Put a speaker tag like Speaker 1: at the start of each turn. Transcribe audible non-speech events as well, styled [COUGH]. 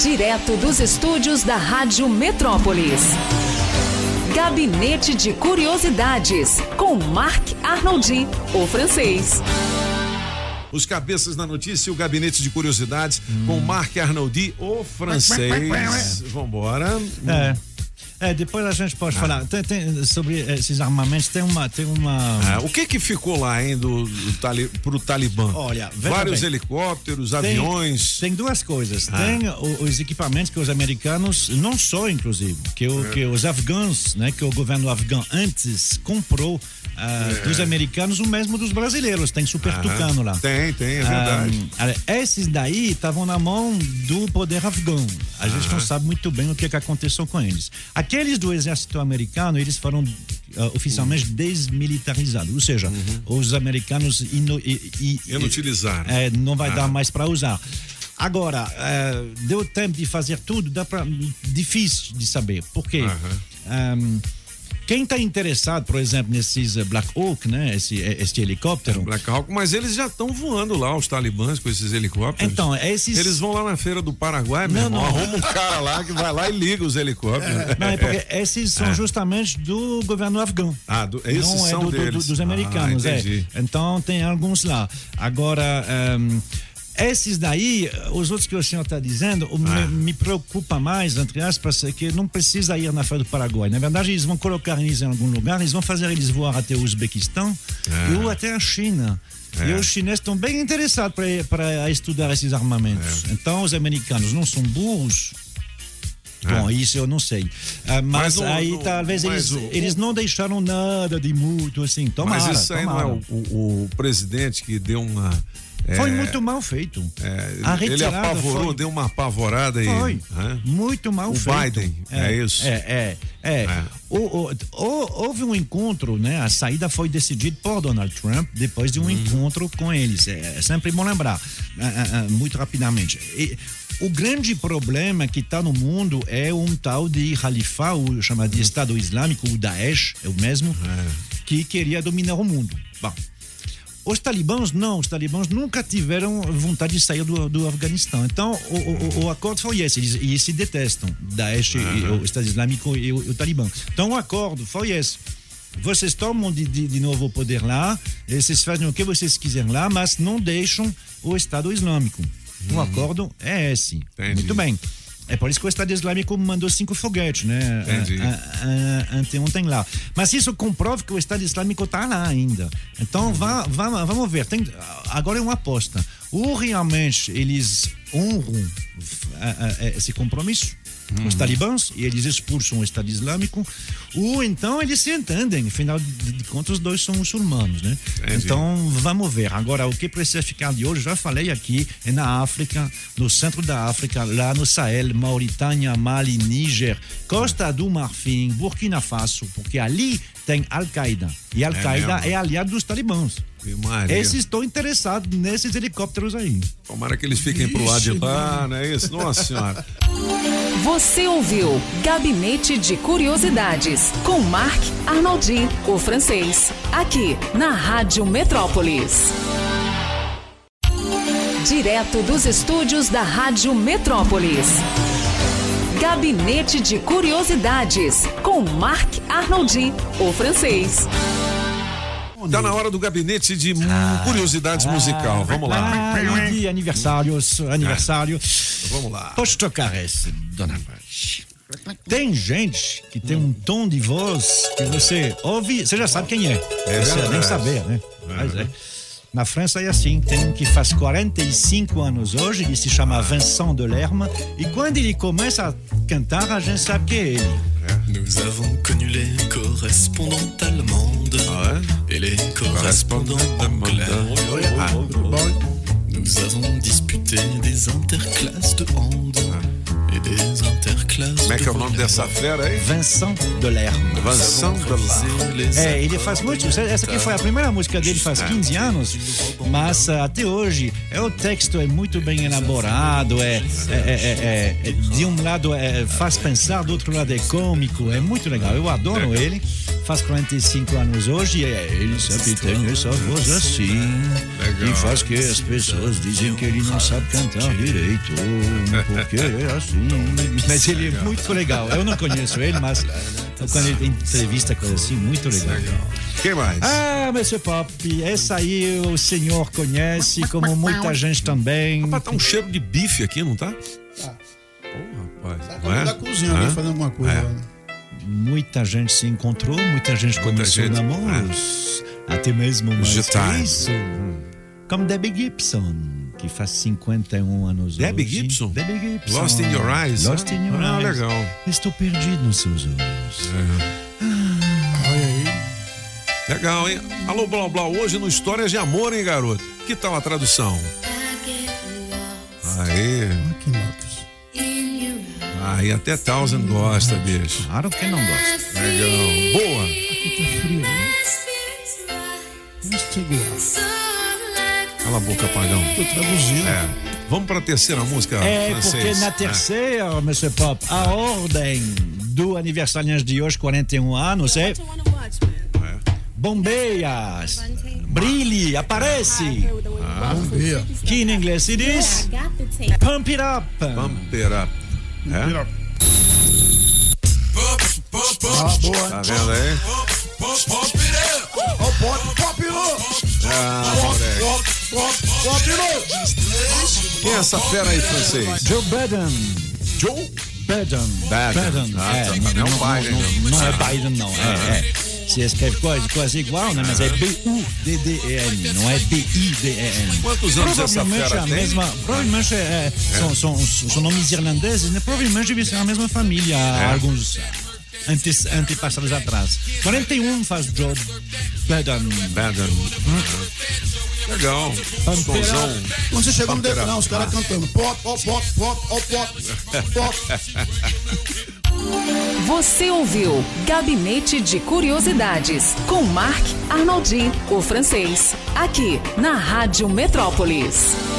Speaker 1: Direto dos estúdios da Rádio Metrópolis. Gabinete de Curiosidades, com Marc Arnoldi, o francês.
Speaker 2: Os cabeças da notícia, o gabinete de curiosidades hum. com Marc Arnoldi, o francês. Vambora.
Speaker 3: É. É, depois a gente pode ah. falar tem, tem, sobre esses armamentos. Tem uma. Tem uma...
Speaker 2: Ah, o que que ficou lá, hein, do, do tali, pro Talibã?
Speaker 3: Olha,
Speaker 2: vários
Speaker 3: bem.
Speaker 2: helicópteros, tem, aviões.
Speaker 3: Tem duas coisas. Ah. Tem os equipamentos que os americanos, não só inclusive, que, o, é. que os afegãos, né, que o governo afegão antes comprou É. dos americanos, o mesmo dos brasileiros. Tem super ah, tucano lá.
Speaker 2: Tem, tem, é verdade.
Speaker 3: Uh, esses daí estavam na mão do poder afegão. A ah. gente não sabe muito bem o que, que aconteceu com eles. Aqueles do exército americano, eles foram uh, oficialmente uhum. desmilitarizados. Ou seja, uhum. os americanos ino,
Speaker 2: e, e, inutilizaram.
Speaker 3: É, não vai dar mais para usar. Agora, deu tempo de fazer tudo, dá pra, difícil de saber. Por quê? Um, quem está interessado, por exemplo, nesses eh, Black Hawk, né? Esse, eh, esse helicóptero. É,
Speaker 2: Black Hawk, mas eles já estão voando lá, os talibãs, com esses helicópteros.
Speaker 3: Então, esses.
Speaker 2: Eles vão lá na feira do Paraguai, não, não. arruma um cara lá que vai lá e liga os helicópteros. É,
Speaker 3: não, é porque [LAUGHS] esses são é. justamente do governo afegão.
Speaker 2: Ah, do, esses não é são
Speaker 3: do,
Speaker 2: deles.
Speaker 3: Do, dos americanos, ah, é. Então tem alguns lá. Agora. Um, ehm, esses daí, os outros que o senhor está dizendo, ah. me, me, preocupa mais, entre aspas, é que não precisa ir na Feira do Paraguai. Na verdade, eles vão colocar eles em algum lugar, eles vão fazer eles voar até o Uzbequistão ah. ou até a China. É. E os chineses estão bem interessados para estudar esses armamentos. É. Então, os americanos não são burros. É. Bom, isso eu não sei. Uh, mas, mas aí no, talvez eles, o, eles não deixaram nada de muito assim. Tomara,
Speaker 2: mas isso aí
Speaker 3: tomara.
Speaker 2: não é o, o, o presidente que deu uma
Speaker 3: foi é, muito mal feito.
Speaker 2: É, ele apavorou, foi, deu uma apavorada e.
Speaker 3: Foi. Né? Muito mal
Speaker 2: o
Speaker 3: feito.
Speaker 2: O Biden, é, é, isso.
Speaker 3: É, é. é. é. O, o, o, houve um encontro, né? A saída foi decidida por Donald Trump depois de um hum. encontro com eles. É, sempre bom lembrar, muito rapidamente. E, o grande problema que está no mundo é um tal de Khalifa, o chamado de Estado Islâmico, o Daesh, é o mesmo, que queria dominar o mundo. Bom. Os talibãs não, os talibãs nunca tiveram vontade de sair do, do Afeganistão. Então, o, o, o acordo foi esse, eles, eles se detestam, Daesh, uhum. o Estado Islâmico e o, o Talibã. Então, o acordo foi esse vocês tomam de, de, de, novo o poder lá, vocês fazem o que vocês quiserem lá, mas não deixam o Estado Islâmico. O acordo é esse. Entendi. Muito bem. É por isso que o Estado Islâmico mandou cinco foguetes, né?
Speaker 2: Entendi.
Speaker 3: Anteontem lá. Mas isso comprova que o Estado Islâmico está lá ainda. Então, uhum. vá, vá, vamos ver. Tem, agora é uma aposta. Ou realmente eles honram esse compromisso. Os talibãs e eles expulsam o Estado Islâmico, ou então eles se entendem, afinal de contas, os dois são muçulmanos, né? Entendi. Então vamos ver. Agora, o que precisa ficar de olho, já falei aqui, é na África, no centro da África, lá no Sahel, Mauritânia, Mali, Níger, Costa do Marfim, Burkina Faso, porque ali tem Al-Qaeda. E Al-Qaeda é, é aliado dos talibãs. Esses estão interessados nesses helicópteros aí.
Speaker 2: Tomara que eles fiquem Ixi, pro lado de lá, não é isso? Nossa Senhora.
Speaker 1: Você ouviu Gabinete de Curiosidades com Marc Arnoldi, o francês, aqui na Rádio Metrópolis. Direto dos estúdios da Rádio Metrópolis. Gabinete de Curiosidades com Marc Arnoldi, o francês.
Speaker 2: Tá na hora do gabinete de ah, curiosidades ah, musical. Vamos lá.
Speaker 3: Ah, e aniversários, aniversário.
Speaker 2: Vamos lá.
Speaker 3: Pode tocar esse, dona Vaz. Tem gente que tem um tom de voz que você ouve, você já sabe quem é. É você nem saber, né? Mas é. Na França é assim, tem um que faz 45 anos hoje, ele se chama Vincent Delerme, e quando ele começa a cantar, a gente sabe que é ele.
Speaker 4: Nous avons connu les correspondantes allemandes ah et les correspondantes anglais. Ah. Nous avons disputé des interclasses de hand et des interclasses
Speaker 2: Como é que é o nome dessa fera aí?
Speaker 3: Vincent Delerme.
Speaker 2: Vincent Delerme.
Speaker 3: É, ele faz muito. Essa aqui foi a primeira música dele faz 15 anos, mas uh, até hoje é, o texto é muito bem elaborado, é, é, é, é de um lado faz pensar, do outro lado é cômico, é muito legal. Eu adoro ele. Faz 45 anos hoje e ele sempre tem essa voz assim.
Speaker 2: Legal.
Speaker 3: E faz que as pessoas dizem que ele não sabe cantar direito, porque é assim. Mas ele é muito legal. Eu não conheço ele, mas quando ele tem entrevista, coisa assim, muito legal.
Speaker 2: Quem mais?
Speaker 3: Ah, Monsieur Pop, essa aí o senhor conhece, como muita gente também.
Speaker 2: Rapaz, tá um cheiro de bife aqui, não tá?
Speaker 5: Tá.
Speaker 2: Pô, rapaz.
Speaker 5: Tá
Speaker 2: não é?
Speaker 5: da cozinha ali fazendo alguma coisa.
Speaker 2: É.
Speaker 5: né?
Speaker 3: Muita gente se encontrou, muita gente
Speaker 2: Muita
Speaker 3: começou
Speaker 2: gente,
Speaker 3: namoros, até mesmo mais que
Speaker 2: time.
Speaker 3: isso. Como Debbie Gibson, que faz 51 anos
Speaker 2: Debbie
Speaker 3: hoje.
Speaker 2: Gibson?
Speaker 3: Debbie Gibson.
Speaker 2: Lost in Your Eyes?
Speaker 3: Lost in Your
Speaker 2: Ah,
Speaker 3: Eyes.
Speaker 2: legal.
Speaker 3: Estou perdido nos seus olhos.
Speaker 5: Olha aí.
Speaker 2: Legal, hein? Alô, Blá Blá, hoje no Histórias de Amor, hein, garoto? Que tal a tradução? Aí,
Speaker 5: Olha que Marcos.
Speaker 2: aí até Thousand gosta, bicho.
Speaker 3: Claro que não gosta.
Speaker 2: Legal. Boa.
Speaker 5: Aqui tá frio, né?
Speaker 2: Cala a boca, pagão.
Speaker 5: Tô traduzindo.
Speaker 2: É. Vamos pra terceira música
Speaker 3: É,
Speaker 2: francês.
Speaker 3: porque na terceira, Monsieur Pop, a ordem do aniversariante de hoje, 41 anos, é Bombeias. Brilhe, aparece.
Speaker 5: Vamos ver.
Speaker 3: Que em inglês se diz Pump It Up.
Speaker 2: Pump it up. É?
Speaker 5: Vira. Ah, boa.
Speaker 2: Tá vendo aí?
Speaker 5: Ó, pop, pop, pop,
Speaker 2: Ah, moleque.
Speaker 5: pop, pop, pop,
Speaker 2: Quem é essa fera aí, francês?
Speaker 3: Joe Biden.
Speaker 2: Joe?
Speaker 3: Biden.
Speaker 2: Biden. Ah,
Speaker 3: é,
Speaker 2: tá,
Speaker 3: não,
Speaker 2: não é Biden,
Speaker 3: não,
Speaker 2: não.
Speaker 3: não é Biden, não. É, é. Se escreve coisa, coisa igual, né? Mas é B-U-D-D-E-N, não é B-I-D-E-N.
Speaker 2: Quantos anos essa
Speaker 3: Provavelmente
Speaker 2: fera
Speaker 3: a
Speaker 2: tem?
Speaker 3: mesma. Provavelmente é, São, são, são nomes irlandeses, né? Provavelmente deve ser a mesma família
Speaker 2: É.
Speaker 3: há alguns antes, antepassados atrás. 41 faz Joe Biden.
Speaker 2: Biden. Legal. Sonzão.
Speaker 5: Quando você chegou no os caras cantando pop, pop, pop, pop, pop, pop, pop. [LAUGHS]
Speaker 1: Você ouviu Gabinete de Curiosidades com Marc Arnoldi, o francês, aqui na Rádio Metrópolis.